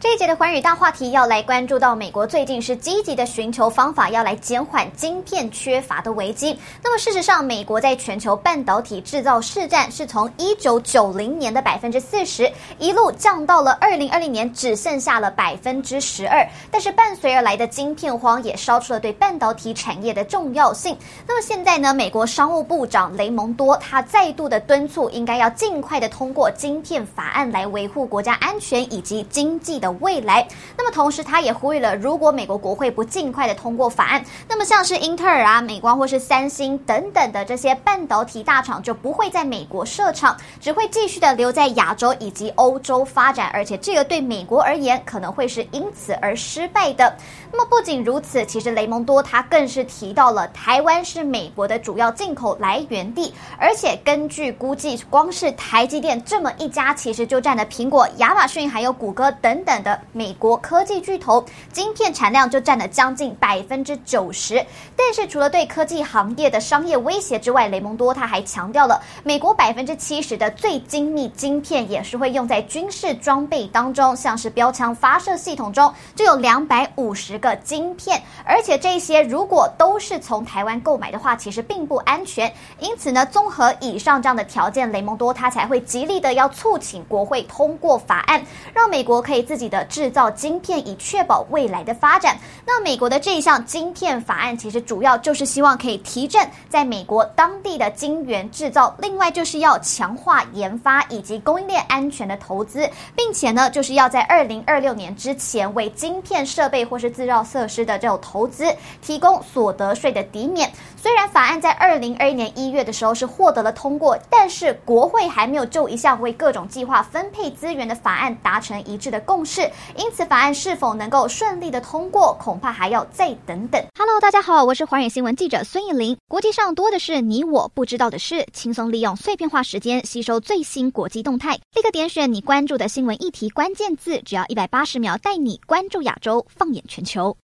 这一节的寰宇大话题要来关注到，美国最近是积极的寻求方法，要来减缓晶片缺乏的危机。那么事实上，美国在全球半导体制造市占是从一九九零年的百分之四十，一路降到了二零二零年只剩下了百分之十二。但是伴随而来的晶片荒也烧出了对半导体产业的重要性。那么现在呢，美国商务部长雷蒙多他再度的敦促，应该要尽快的通过晶片法案来维护国家安全以及经济的。未来，那么同时他也呼吁了，如果美国国会不尽快的通过法案，那么像是英特尔啊、美光或是三星等等的这些半导体大厂就不会在美国设厂，只会继续的留在亚洲以及欧洲发展，而且这个对美国而言可能会是因此而失败的。那么不仅如此，其实雷蒙多他更是提到了台湾是美国的主要进口来源地，而且根据估计，光是台积电这么一家，其实就占了苹果、亚马逊还有谷歌等等。的美国科技巨头，晶片产量就占了将近百分之九十。但是除了对科技行业的商业威胁之外，雷蒙多他还强调了，美国百分之七十的最精密晶片也是会用在军事装备当中，像是标枪发射系统中就有两百五十个晶片，而且这些如果都是从台湾购买的话，其实并不安全。因此呢，综合以上这样的条件，雷蒙多他才会极力的要促请国会通过法案，让美国可以自己的。制造晶片以确保未来的发展。那美国的这一项晶片法案，其实主要就是希望可以提振在美国当地的晶圆制造，另外就是要强化研发以及供应链安全的投资，并且呢，就是要在二零二六年之前为晶片设备或是制造设施的这种投资提供所得税的抵免。虽然法案在二零二一年一月的时候是获得了通过，但是国会还没有就一项为各种计划分配资源的法案达成一致的共识。因此，法案是否能够顺利的通过，恐怕还要再等等。Hello，大家好，我是华远新闻记者孙艺林。国际上多的是你我不知道的事，轻松利用碎片化时间吸收最新国际动态，立刻点选你关注的新闻议题关键字，只要一百八十秒，带你关注亚洲，放眼全球。